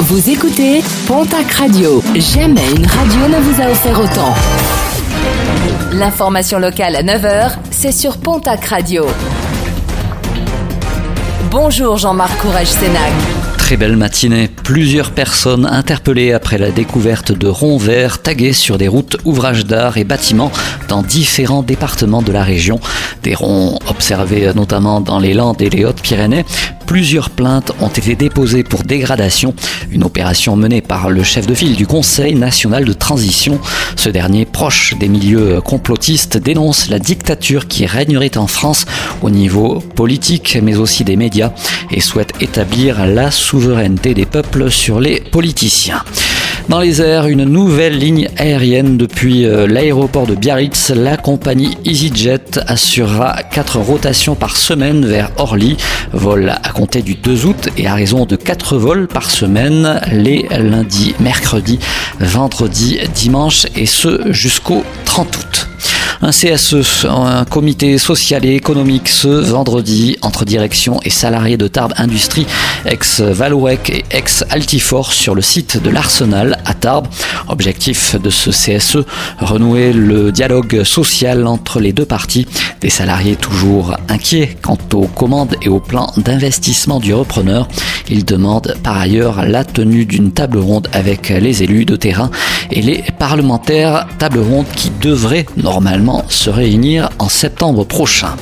Vous écoutez Pontac Radio. Jamais une radio ne vous a offert autant. L'information locale à 9h, c'est sur Pontac Radio. Bonjour Jean-Marc Courage Sénac. Très belle matinée. Plusieurs personnes interpellées après la découverte de ronds verts tagués sur des routes, ouvrages d'art et bâtiments dans différents départements de la région. Des ronds observés notamment dans les Landes et les Hautes-Pyrénées. Plusieurs plaintes ont été déposées pour dégradation, une opération menée par le chef de file du Conseil national de transition. Ce dernier, proche des milieux complotistes, dénonce la dictature qui régnerait en France au niveau politique mais aussi des médias et souhaite établir la souveraineté des peuples sur les politiciens. Dans les airs, une nouvelle ligne aérienne depuis euh, l'aéroport de Biarritz. La compagnie EasyJet assurera quatre rotations par semaine vers Orly. Vol à compter du 2 août et à raison de quatre vols par semaine les lundis, mercredis, vendredis, dimanche et ce jusqu'au 30 août. Un CSE, un comité social et économique ce vendredi entre direction et salariés de Tarbes Industrie, ex-Valouec et ex-Altifor sur le site de l'Arsenal à Tarbes. Objectif de ce CSE, renouer le dialogue social entre les deux parties. Des salariés toujours inquiets quant aux commandes et au plan d'investissement du repreneur. Ils demandent par ailleurs la tenue d'une table ronde avec les élus de terrain et les parlementaires, table ronde qui devrait normalement se réunir en septembre prochain.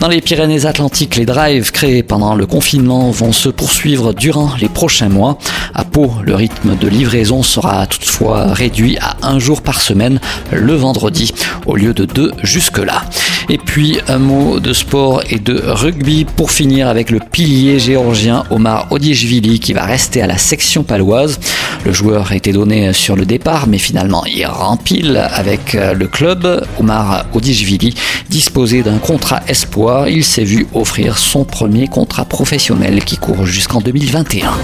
Dans les Pyrénées-Atlantiques, les drives créés pendant le confinement vont se poursuivre durant les prochains mois. À Pau, le rythme de livraison sera toutefois réduit à un jour par semaine le vendredi au lieu de deux jusque-là. Et puis un mot de sport et de rugby pour finir avec le pilier géorgien Omar Odichvili qui va rester à la section paloise. Le joueur été donné sur le départ mais finalement il rempile avec le club. Omar Odichvili disposait d'un contrat espoir. Il s'est vu offrir son premier contrat professionnel qui court jusqu'en 2021.